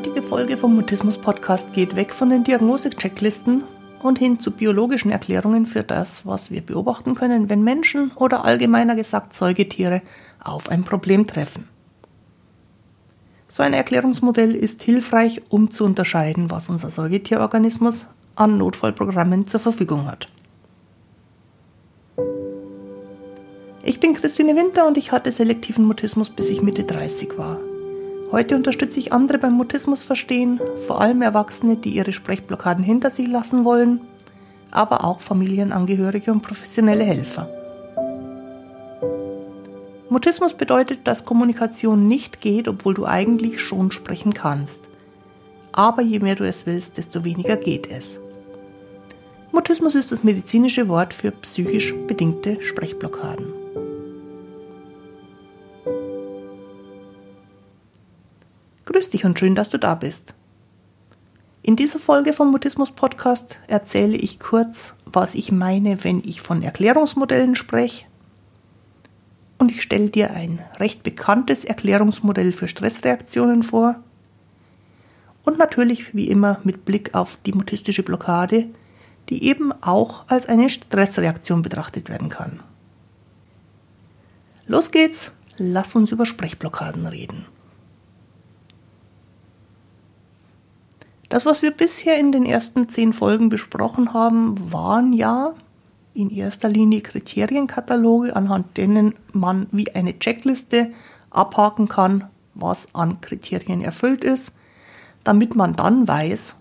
heutige Folge vom Mutismus Podcast geht weg von den Diagnosechecklisten und hin zu biologischen Erklärungen für das, was wir beobachten können, wenn Menschen oder allgemeiner gesagt Säugetiere auf ein Problem treffen. So ein Erklärungsmodell ist hilfreich, um zu unterscheiden, was unser Säugetierorganismus an Notfallprogrammen zur Verfügung hat. Ich bin Christine Winter und ich hatte selektiven Mutismus, bis ich Mitte 30 war. Heute unterstütze ich andere beim Mutismus verstehen, vor allem Erwachsene, die ihre Sprechblockaden hinter sich lassen wollen, aber auch Familienangehörige und professionelle Helfer. Mutismus bedeutet, dass Kommunikation nicht geht, obwohl du eigentlich schon sprechen kannst. Aber je mehr du es willst, desto weniger geht es. Mutismus ist das medizinische Wort für psychisch bedingte Sprechblockaden. Dich und schön, dass du da bist. In dieser Folge vom Mutismus Podcast erzähle ich kurz, was ich meine, wenn ich von Erklärungsmodellen spreche. Und ich stelle dir ein recht bekanntes Erklärungsmodell für Stressreaktionen vor. Und natürlich wie immer mit Blick auf die mutistische Blockade, die eben auch als eine Stressreaktion betrachtet werden kann. Los geht's, lass uns über Sprechblockaden reden. Das, was wir bisher in den ersten zehn Folgen besprochen haben, waren ja in erster Linie Kriterienkataloge, anhand denen man wie eine Checkliste abhaken kann, was an Kriterien erfüllt ist, damit man dann weiß,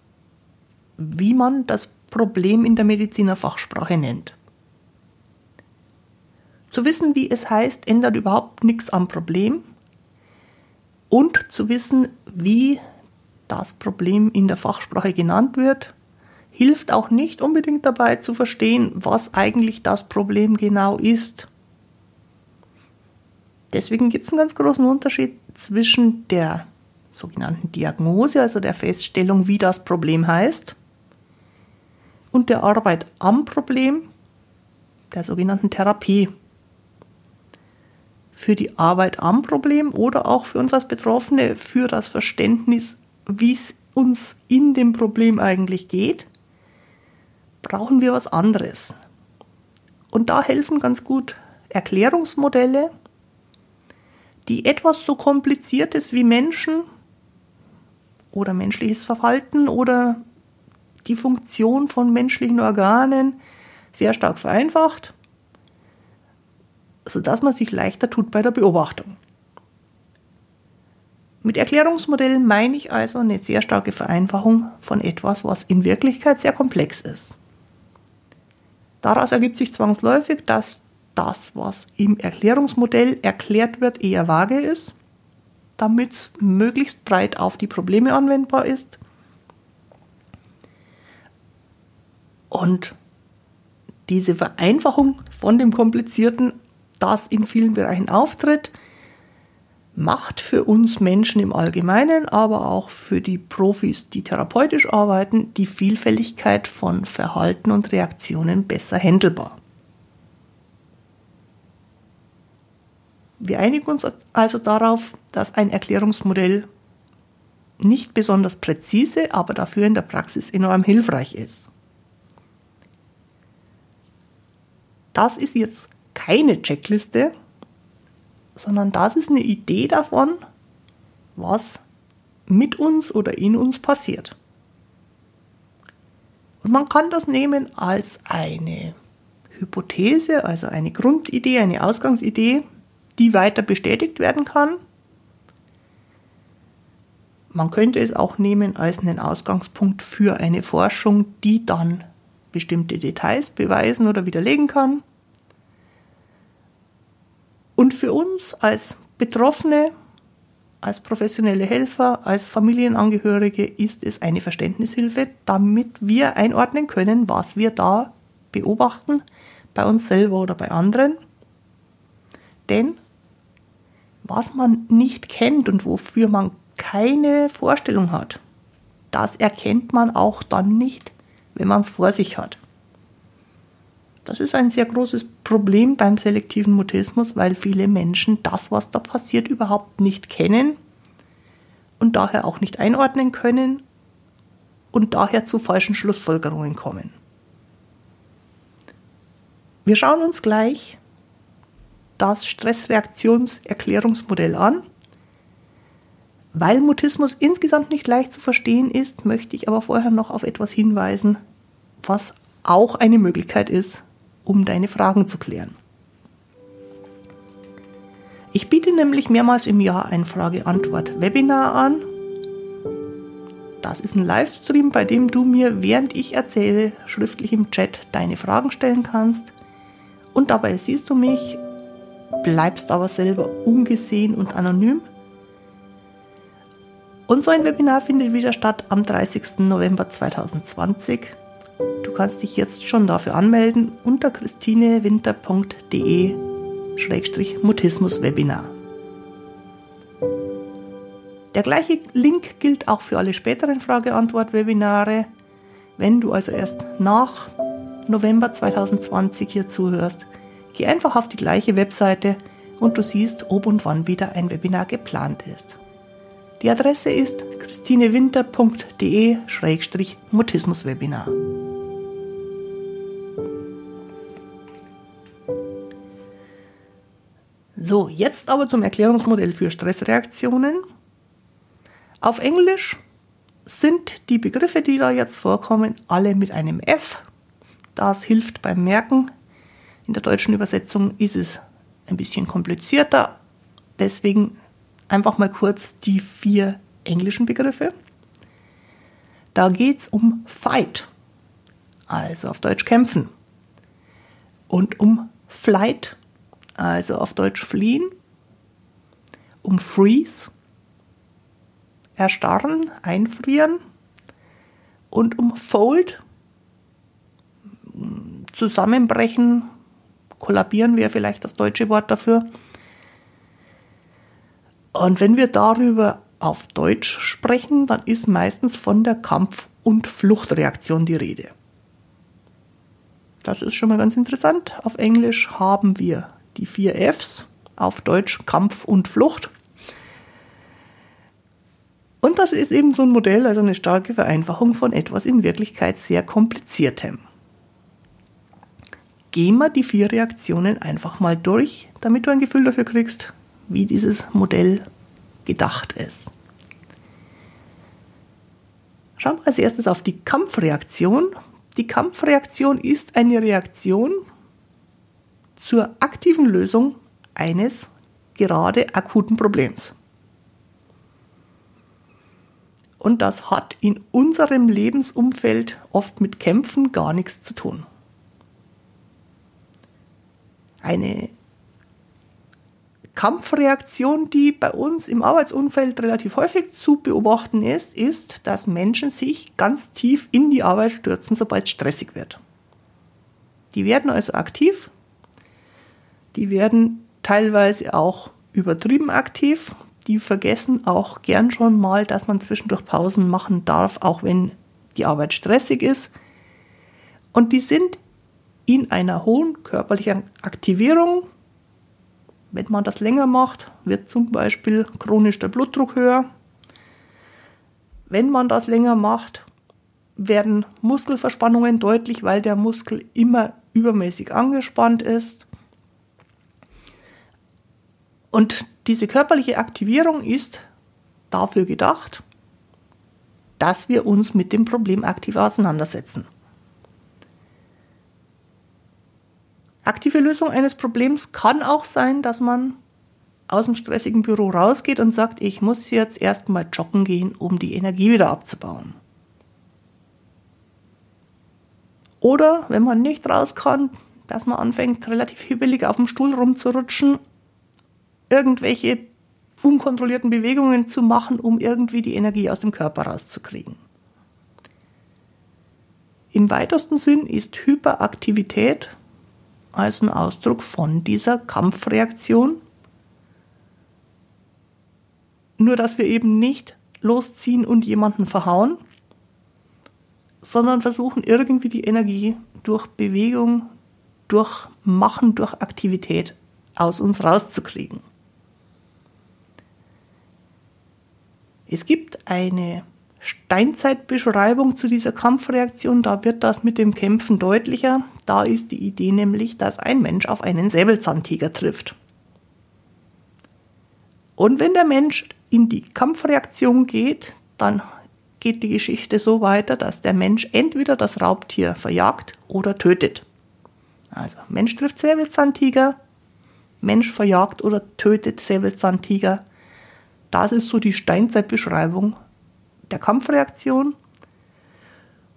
wie man das Problem in der Medizinerfachsprache nennt. Zu wissen, wie es heißt, ändert überhaupt nichts am Problem und zu wissen, wie das Problem in der Fachsprache genannt wird, hilft auch nicht unbedingt dabei zu verstehen, was eigentlich das Problem genau ist. Deswegen gibt es einen ganz großen Unterschied zwischen der sogenannten Diagnose, also der Feststellung, wie das Problem heißt, und der Arbeit am Problem, der sogenannten Therapie. Für die Arbeit am Problem oder auch für uns als Betroffene für das Verständnis wie es uns in dem Problem eigentlich geht, brauchen wir was anderes. Und da helfen ganz gut Erklärungsmodelle, die etwas so kompliziertes wie Menschen oder menschliches Verhalten oder die Funktion von menschlichen Organen sehr stark vereinfacht, sodass man sich leichter tut bei der Beobachtung. Mit Erklärungsmodellen meine ich also eine sehr starke Vereinfachung von etwas, was in Wirklichkeit sehr komplex ist. Daraus ergibt sich zwangsläufig, dass das, was im Erklärungsmodell erklärt wird, eher vage ist, damit es möglichst breit auf die Probleme anwendbar ist. Und diese Vereinfachung von dem Komplizierten, das in vielen Bereichen auftritt, macht für uns Menschen im Allgemeinen, aber auch für die Profis, die therapeutisch arbeiten, die Vielfältigkeit von Verhalten und Reaktionen besser händelbar. Wir einigen uns also darauf, dass ein Erklärungsmodell nicht besonders präzise, aber dafür in der Praxis enorm hilfreich ist. Das ist jetzt keine Checkliste, sondern das ist eine Idee davon, was mit uns oder in uns passiert. Und man kann das nehmen als eine Hypothese, also eine Grundidee, eine Ausgangsidee, die weiter bestätigt werden kann. Man könnte es auch nehmen als einen Ausgangspunkt für eine Forschung, die dann bestimmte Details beweisen oder widerlegen kann. Und für uns als Betroffene, als professionelle Helfer, als Familienangehörige ist es eine Verständnishilfe, damit wir einordnen können, was wir da beobachten, bei uns selber oder bei anderen. Denn was man nicht kennt und wofür man keine Vorstellung hat, das erkennt man auch dann nicht, wenn man es vor sich hat. Das ist ein sehr großes Problem beim selektiven Mutismus, weil viele Menschen das, was da passiert, überhaupt nicht kennen und daher auch nicht einordnen können und daher zu falschen Schlussfolgerungen kommen. Wir schauen uns gleich das Stressreaktionserklärungsmodell an. Weil Mutismus insgesamt nicht leicht zu verstehen ist, möchte ich aber vorher noch auf etwas hinweisen, was auch eine Möglichkeit ist, um deine Fragen zu klären. Ich biete nämlich mehrmals im Jahr ein Frage-Antwort-Webinar an. Das ist ein Livestream, bei dem du mir, während ich erzähle, schriftlich im Chat deine Fragen stellen kannst. Und dabei siehst du mich, bleibst aber selber ungesehen und anonym. Und so ein Webinar findet wieder statt am 30. November 2020. Du kannst dich jetzt schon dafür anmelden unter christinewinter.de Mutismus-Webinar. Der gleiche Link gilt auch für alle späteren Frage-Antwort-Webinare. Wenn du also erst nach November 2020 hier zuhörst, geh einfach auf die gleiche Webseite und du siehst, ob und wann wieder ein Webinar geplant ist. Die Adresse ist christinewinter.de-mutismus-webinar. So, jetzt aber zum Erklärungsmodell für Stressreaktionen. Auf Englisch sind die Begriffe, die da jetzt vorkommen, alle mit einem F. Das hilft beim Merken. In der deutschen Übersetzung ist es ein bisschen komplizierter. Deswegen einfach mal kurz die vier englischen Begriffe. Da geht es um Fight, also auf Deutsch kämpfen, und um Flight, also auf Deutsch fliehen, um Freeze, erstarren, einfrieren und um Fold, zusammenbrechen, kollabieren wäre vielleicht das deutsche Wort dafür. Und wenn wir darüber auf Deutsch sprechen, dann ist meistens von der Kampf- und Fluchtreaktion die Rede. Das ist schon mal ganz interessant. Auf Englisch haben wir die vier Fs, auf Deutsch Kampf und Flucht. Und das ist eben so ein Modell, also eine starke Vereinfachung von etwas in Wirklichkeit sehr kompliziertem. Gehen wir die vier Reaktionen einfach mal durch, damit du ein Gefühl dafür kriegst, wie dieses Modell gedacht ist. Schauen wir als erstes auf die Kampfreaktion. Die Kampfreaktion ist eine Reaktion, zur aktiven Lösung eines gerade akuten Problems. Und das hat in unserem Lebensumfeld oft mit Kämpfen gar nichts zu tun. Eine Kampfreaktion, die bei uns im Arbeitsumfeld relativ häufig zu beobachten ist, ist, dass Menschen sich ganz tief in die Arbeit stürzen, sobald es stressig wird. Die werden also aktiv die werden teilweise auch übertrieben aktiv. Die vergessen auch gern schon mal, dass man zwischendurch Pausen machen darf, auch wenn die Arbeit stressig ist. Und die sind in einer hohen körperlichen Aktivierung. Wenn man das länger macht, wird zum Beispiel chronisch der Blutdruck höher. Wenn man das länger macht, werden Muskelverspannungen deutlich, weil der Muskel immer übermäßig angespannt ist. Und diese körperliche Aktivierung ist dafür gedacht, dass wir uns mit dem Problem aktiv auseinandersetzen. Aktive Lösung eines Problems kann auch sein, dass man aus dem stressigen Büro rausgeht und sagt, ich muss jetzt erstmal joggen gehen, um die Energie wieder abzubauen. Oder wenn man nicht raus kann, dass man anfängt, relativ hibbelig auf dem Stuhl rumzurutschen irgendwelche unkontrollierten Bewegungen zu machen, um irgendwie die Energie aus dem Körper rauszukriegen. Im weitesten Sinn ist Hyperaktivität also ein Ausdruck von dieser Kampfreaktion. Nur dass wir eben nicht losziehen und jemanden verhauen, sondern versuchen irgendwie die Energie durch Bewegung, durch Machen, durch Aktivität aus uns rauszukriegen. Es gibt eine Steinzeitbeschreibung zu dieser Kampfreaktion, da wird das mit dem Kämpfen deutlicher. Da ist die Idee nämlich, dass ein Mensch auf einen Säbelzahntiger trifft. Und wenn der Mensch in die Kampfreaktion geht, dann geht die Geschichte so weiter, dass der Mensch entweder das Raubtier verjagt oder tötet. Also Mensch trifft Säbelzahntiger, Mensch verjagt oder tötet Säbelzahntiger. Das ist so die Steinzeitbeschreibung der Kampfreaktion.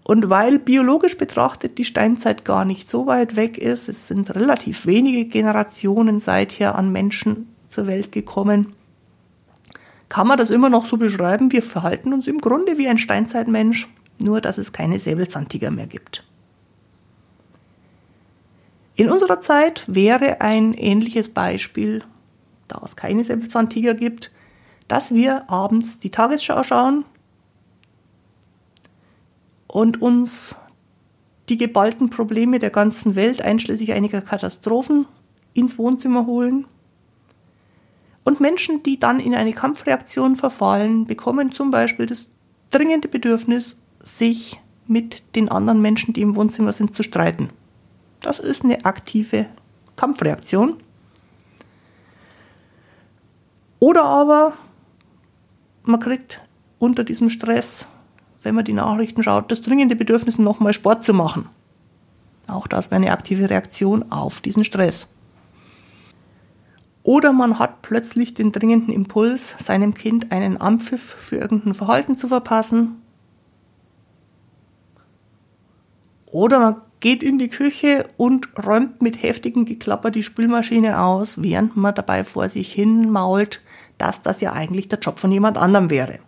Und weil biologisch betrachtet die Steinzeit gar nicht so weit weg ist, es sind relativ wenige Generationen seither an Menschen zur Welt gekommen, kann man das immer noch so beschreiben, wir verhalten uns im Grunde wie ein Steinzeitmensch, nur dass es keine Säbelzahntiger mehr gibt. In unserer Zeit wäre ein ähnliches Beispiel, da es keine Säbelzahntiger gibt, dass wir abends die Tagesschau schauen und uns die geballten Probleme der ganzen Welt, einschließlich einiger Katastrophen, ins Wohnzimmer holen. Und Menschen, die dann in eine Kampfreaktion verfallen, bekommen zum Beispiel das dringende Bedürfnis, sich mit den anderen Menschen, die im Wohnzimmer sind, zu streiten. Das ist eine aktive Kampfreaktion. Oder aber man kriegt unter diesem Stress wenn man die Nachrichten schaut, das dringende Bedürfnis, nochmal Sport zu machen. Auch das wäre eine aktive Reaktion auf diesen Stress. Oder man hat plötzlich den dringenden Impuls, seinem Kind einen Ampfiff für irgendein Verhalten zu verpassen. Oder man geht in die Küche und räumt mit heftigem Geklapper die Spülmaschine aus, während man dabei vor sich hin mault, dass das ja eigentlich der Job von jemand anderem wäre.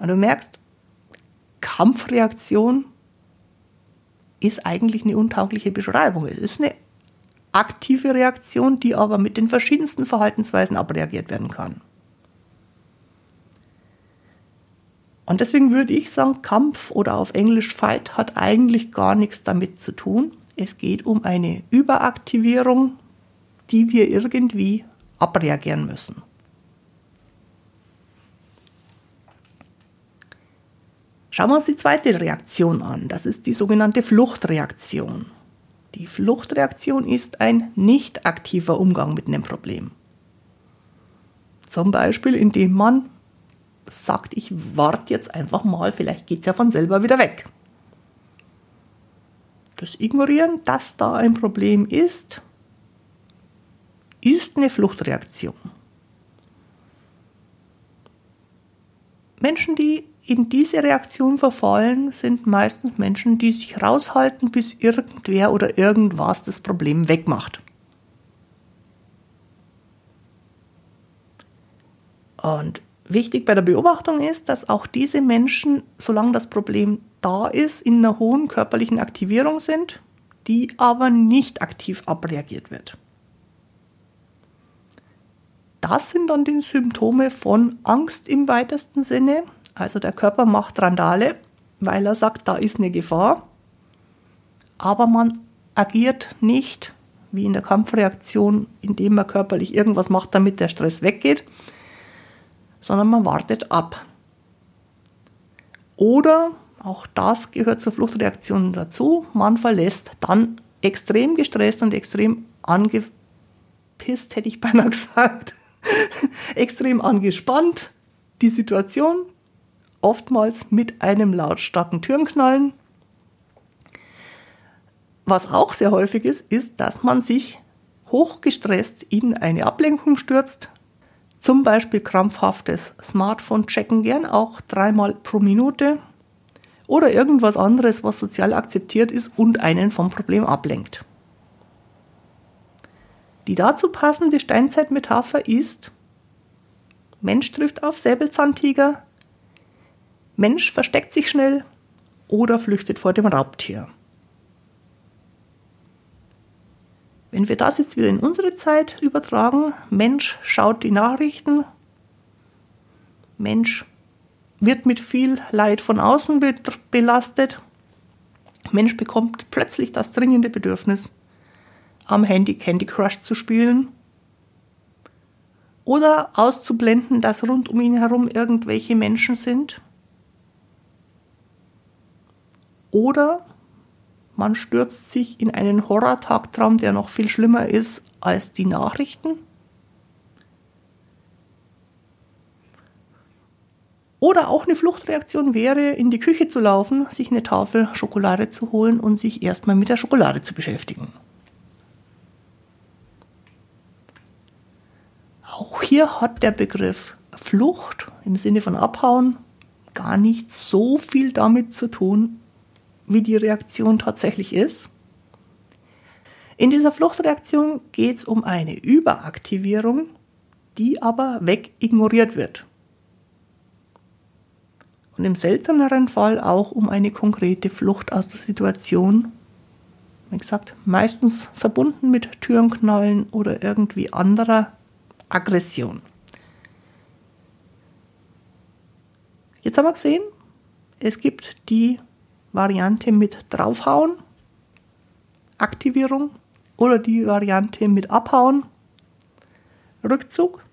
Und du merkst, Kampfreaktion ist eigentlich eine untaugliche Beschreibung. Es ist eine aktive Reaktion, die aber mit den verschiedensten Verhaltensweisen abreagiert werden kann. Und deswegen würde ich sagen, Kampf oder auf Englisch Fight hat eigentlich gar nichts damit zu tun. Es geht um eine Überaktivierung, die wir irgendwie abreagieren müssen. Schauen wir uns die zweite Reaktion an. Das ist die sogenannte Fluchtreaktion. Die Fluchtreaktion ist ein nicht aktiver Umgang mit einem Problem. Zum Beispiel, indem man sagt, ich warte jetzt einfach mal, vielleicht geht es ja von selber wieder weg. Das Ignorieren, dass da ein Problem ist, ist eine Fluchtreaktion. Menschen, die in diese Reaktion verfallen, sind meistens Menschen, die sich raushalten, bis irgendwer oder irgendwas das Problem wegmacht. Und wichtig bei der Beobachtung ist, dass auch diese Menschen, solange das Problem da ist, in einer hohen körperlichen Aktivierung sind, die aber nicht aktiv abreagiert wird. Das sind dann die Symptome von Angst im weitesten Sinne, also der Körper macht Randale, weil er sagt, da ist eine Gefahr. Aber man agiert nicht wie in der Kampfreaktion, indem man körperlich irgendwas macht, damit der Stress weggeht, sondern man wartet ab. Oder, auch das gehört zur Fluchtreaktion dazu, man verlässt dann extrem gestresst und extrem angepisst, hätte ich beinahe gesagt, extrem angespannt die Situation, oftmals mit einem lautstarken Türenknallen. Was auch sehr häufig ist, ist, dass man sich hochgestresst in eine Ablenkung stürzt. Zum Beispiel krampfhaftes Smartphone-Checken, gern auch dreimal pro Minute. Oder irgendwas anderes, was sozial akzeptiert ist und einen vom Problem ablenkt. Die dazu passende Steinzeitmetapher ist, Mensch trifft auf Säbelzahntiger, Mensch versteckt sich schnell oder flüchtet vor dem Raubtier. Wenn wir das jetzt wieder in unsere Zeit übertragen, Mensch schaut die Nachrichten, Mensch wird mit viel Leid von außen belastet, Mensch bekommt plötzlich das dringende Bedürfnis, am Handy Candy Crush zu spielen oder auszublenden, dass rund um ihn herum irgendwelche Menschen sind. Oder man stürzt sich in einen Horror-Tagtraum, der noch viel schlimmer ist als die Nachrichten. Oder auch eine Fluchtreaktion wäre, in die Küche zu laufen, sich eine Tafel Schokolade zu holen und sich erstmal mit der Schokolade zu beschäftigen. Auch hier hat der Begriff Flucht im Sinne von Abhauen gar nicht so viel damit zu tun, wie die Reaktion tatsächlich ist. In dieser Fluchtreaktion geht es um eine Überaktivierung, die aber wegignoriert wird und im selteneren Fall auch um eine konkrete Flucht aus der Situation. Wie gesagt, meistens verbunden mit Türenknallen oder irgendwie anderer Aggression. Jetzt haben wir gesehen, es gibt die Variante mit draufhauen, Aktivierung oder die Variante mit abhauen, Rückzug.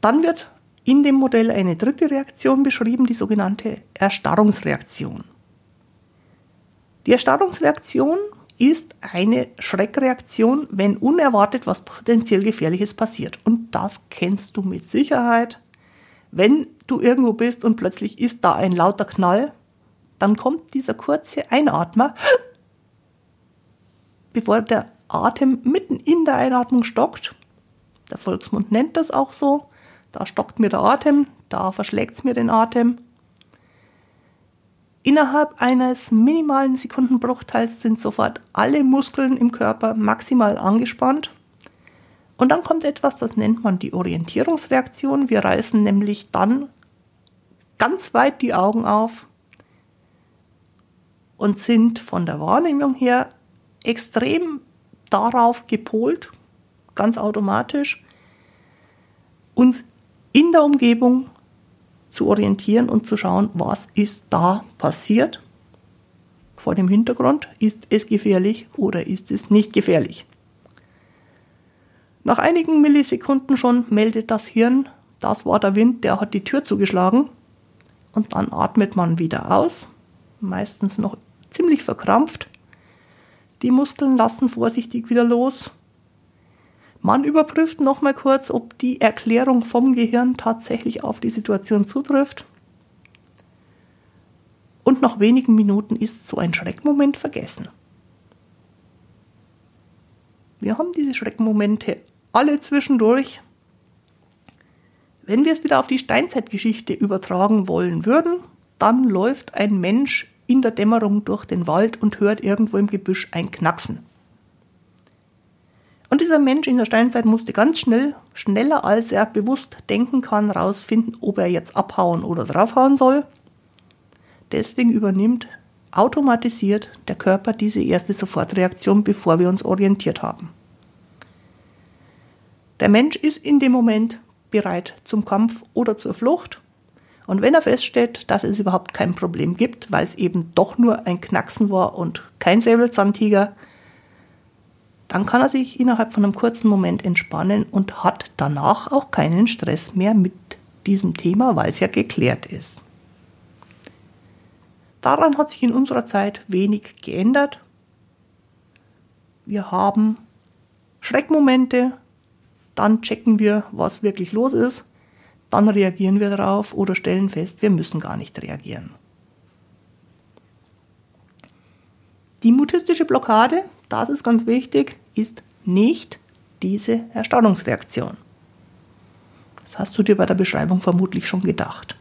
Dann wird in dem Modell eine dritte Reaktion beschrieben, die sogenannte Erstarrungsreaktion. Die Erstarrungsreaktion ist eine Schreckreaktion, wenn unerwartet was potenziell Gefährliches passiert. Und das kennst du mit Sicherheit. Wenn du irgendwo bist und plötzlich ist da ein lauter Knall, dann kommt dieser kurze Einatmer, bevor der Atem mitten in der Einatmung stockt. Der Volksmund nennt das auch so. Da stockt mir der Atem, da verschlägt es mir den Atem. Innerhalb eines minimalen Sekundenbruchteils sind sofort alle Muskeln im Körper maximal angespannt. Und dann kommt etwas, das nennt man die Orientierungsreaktion. Wir reißen nämlich dann ganz weit die Augen auf und sind von der Wahrnehmung her extrem darauf gepolt, ganz automatisch, uns in der Umgebung zu orientieren und zu schauen, was ist da passiert. Vor dem Hintergrund, ist es gefährlich oder ist es nicht gefährlich. Nach einigen Millisekunden schon meldet das Hirn, das war der Wind, der hat die Tür zugeschlagen. Und dann atmet man wieder aus, meistens noch ziemlich verkrampft. Die Muskeln lassen vorsichtig wieder los man überprüft nochmal kurz, ob die Erklärung vom Gehirn tatsächlich auf die Situation zutrifft. Und nach wenigen Minuten ist so ein Schreckmoment vergessen. Wir haben diese Schreckmomente alle zwischendurch. Wenn wir es wieder auf die Steinzeitgeschichte übertragen wollen würden, dann läuft ein Mensch in der Dämmerung durch den Wald und hört irgendwo im Gebüsch ein Knacksen. Und dieser Mensch in der Steinzeit musste ganz schnell, schneller als er bewusst denken kann, rausfinden, ob er jetzt abhauen oder draufhauen soll. Deswegen übernimmt automatisiert der Körper diese erste Sofortreaktion, bevor wir uns orientiert haben. Der Mensch ist in dem Moment bereit zum Kampf oder zur Flucht. Und wenn er feststellt, dass es überhaupt kein Problem gibt, weil es eben doch nur ein Knacksen war und kein Säbelzahntiger, dann kann er sich innerhalb von einem kurzen Moment entspannen und hat danach auch keinen Stress mehr mit diesem Thema, weil es ja geklärt ist. Daran hat sich in unserer Zeit wenig geändert. Wir haben Schreckmomente, dann checken wir, was wirklich los ist, dann reagieren wir darauf oder stellen fest, wir müssen gar nicht reagieren. Die mutistische Blockade, das ist ganz wichtig, ist nicht diese Erstaunungsreaktion. Das hast du dir bei der Beschreibung vermutlich schon gedacht.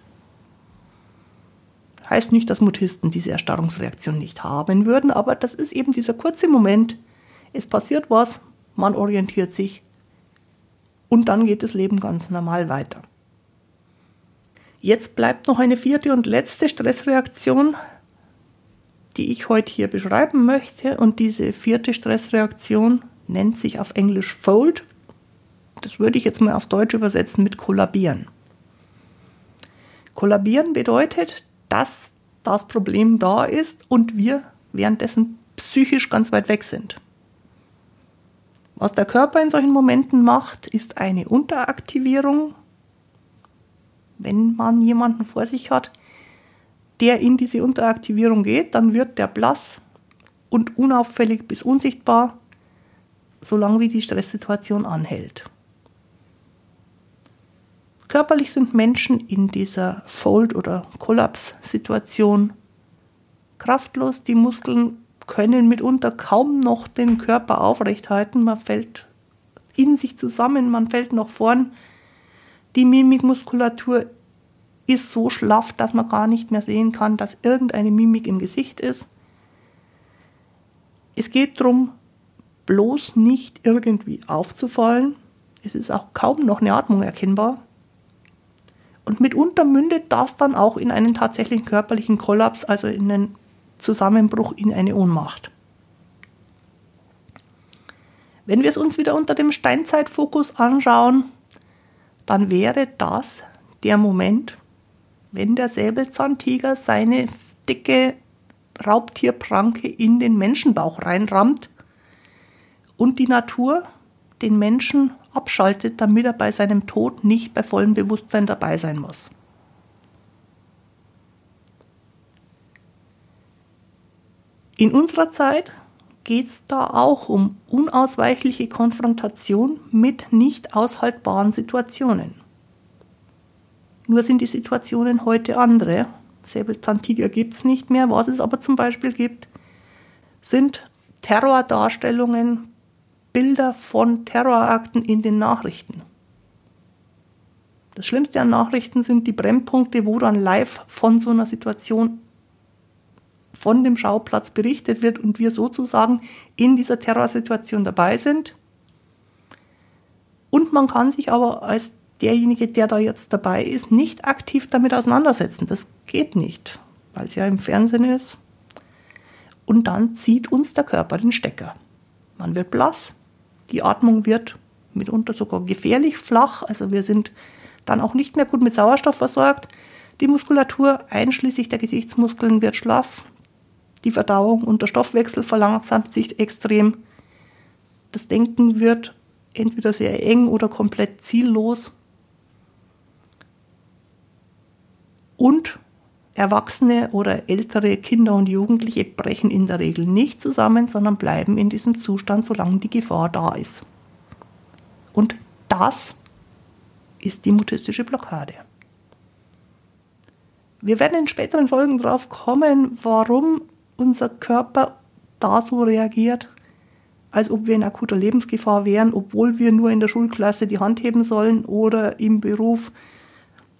Heißt nicht, dass Mutisten diese Erstarrungsreaktion nicht haben würden, aber das ist eben dieser kurze Moment, es passiert was, man orientiert sich und dann geht das Leben ganz normal weiter. Jetzt bleibt noch eine vierte und letzte Stressreaktion, die ich heute hier beschreiben möchte. Und diese vierte Stressreaktion nennt sich auf Englisch Fold. Das würde ich jetzt mal auf Deutsch übersetzen mit kollabieren. Kollabieren bedeutet, dass das Problem da ist und wir währenddessen psychisch ganz weit weg sind. Was der Körper in solchen Momenten macht, ist eine Unteraktivierung. Wenn man jemanden vor sich hat, der in diese Unteraktivierung geht, dann wird der blass und unauffällig bis unsichtbar, solange wie die Stresssituation anhält. Körperlich sind Menschen in dieser Fold- oder Kollaps-Situation kraftlos. Die Muskeln können mitunter kaum noch den Körper aufrechthalten. Man fällt in sich zusammen, man fällt nach vorn. Die Mimikmuskulatur ist so schlaff, dass man gar nicht mehr sehen kann, dass irgendeine Mimik im Gesicht ist. Es geht darum, bloß nicht irgendwie aufzufallen. Es ist auch kaum noch eine Atmung erkennbar. Und mitunter mündet das dann auch in einen tatsächlichen körperlichen Kollaps, also in einen Zusammenbruch, in eine Ohnmacht. Wenn wir es uns wieder unter dem Steinzeitfokus anschauen, dann wäre das der Moment, wenn der Säbelzahntiger seine dicke Raubtierpranke in den Menschenbauch reinrammt und die Natur den Menschen abschaltet, damit er bei seinem Tod nicht bei vollem Bewusstsein dabei sein muss. In unserer Zeit geht es da auch um unausweichliche Konfrontation mit nicht aushaltbaren Situationen. Nur sind die Situationen heute andere. Säbelzahntiger gibt es nicht mehr. Was es aber zum Beispiel gibt, sind Terrordarstellungen Bilder von Terrorakten in den Nachrichten. Das Schlimmste an Nachrichten sind die Brennpunkte, wo dann live von so einer Situation von dem Schauplatz berichtet wird und wir sozusagen in dieser Terrorsituation dabei sind. Und man kann sich aber als derjenige, der da jetzt dabei ist, nicht aktiv damit auseinandersetzen. Das geht nicht, weil es ja im Fernsehen ist. Und dann zieht uns der Körper den Stecker. Man wird blass, die Atmung wird mitunter sogar gefährlich flach, also wir sind dann auch nicht mehr gut mit Sauerstoff versorgt. Die Muskulatur einschließlich der Gesichtsmuskeln wird schlaff. Die Verdauung und der Stoffwechsel verlangsamt sich extrem. Das Denken wird entweder sehr eng oder komplett ziellos. Und Erwachsene oder ältere Kinder und Jugendliche brechen in der Regel nicht zusammen, sondern bleiben in diesem Zustand, solange die Gefahr da ist. Und das ist die mutistische Blockade. Wir werden in späteren Folgen darauf kommen, warum unser Körper da so reagiert, als ob wir in akuter Lebensgefahr wären, obwohl wir nur in der Schulklasse die Hand heben sollen oder im Beruf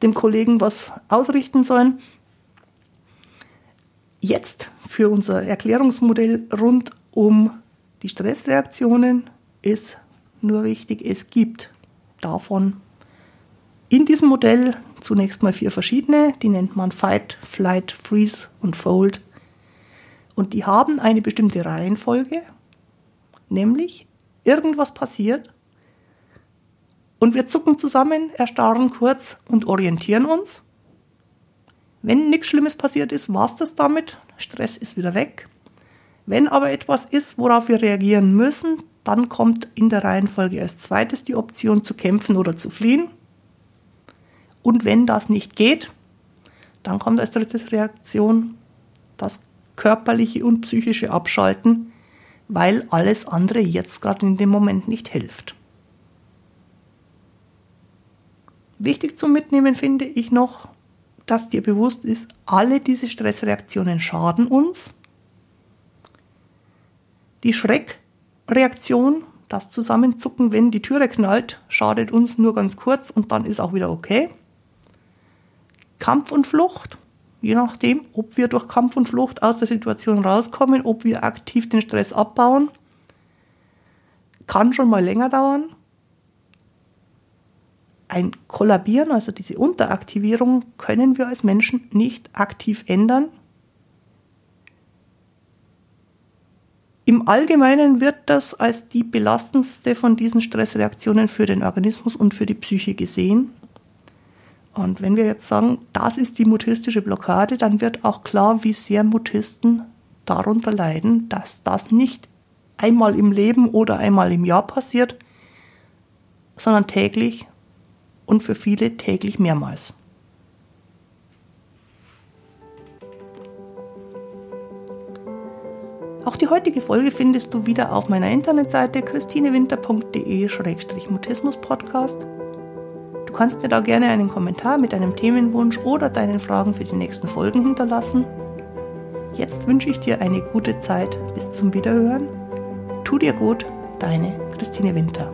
dem Kollegen was ausrichten sollen. Jetzt für unser Erklärungsmodell rund um die Stressreaktionen ist nur wichtig, es gibt davon in diesem Modell zunächst mal vier verschiedene, die nennt man Fight, Flight, Freeze und Fold. Und die haben eine bestimmte Reihenfolge, nämlich irgendwas passiert und wir zucken zusammen, erstarren kurz und orientieren uns wenn nichts Schlimmes passiert ist, war es das damit. Stress ist wieder weg. Wenn aber etwas ist, worauf wir reagieren müssen, dann kommt in der Reihenfolge als zweites die Option zu kämpfen oder zu fliehen. Und wenn das nicht geht, dann kommt als drittes Reaktion das körperliche und psychische Abschalten, weil alles andere jetzt gerade in dem Moment nicht hilft. Wichtig zum Mitnehmen finde ich noch, dass dir bewusst ist, alle diese Stressreaktionen schaden uns. Die Schreckreaktion, das Zusammenzucken, wenn die Türe knallt, schadet uns nur ganz kurz und dann ist auch wieder okay. Kampf und Flucht, je nachdem, ob wir durch Kampf und Flucht aus der Situation rauskommen, ob wir aktiv den Stress abbauen, kann schon mal länger dauern ein Kollabieren, also diese Unteraktivierung, können wir als Menschen nicht aktiv ändern. Im Allgemeinen wird das als die belastendste von diesen Stressreaktionen für den Organismus und für die Psyche gesehen. Und wenn wir jetzt sagen, das ist die mutistische Blockade, dann wird auch klar, wie sehr Mutisten darunter leiden, dass das nicht einmal im Leben oder einmal im Jahr passiert, sondern täglich und für viele täglich mehrmals. Auch die heutige Folge findest du wieder auf meiner Internetseite christinewinter.de-mutismus-podcast. Du kannst mir da gerne einen Kommentar mit deinem Themenwunsch oder deinen Fragen für die nächsten Folgen hinterlassen. Jetzt wünsche ich dir eine gute Zeit. Bis zum Wiederhören. Tu dir gut, deine Christine Winter.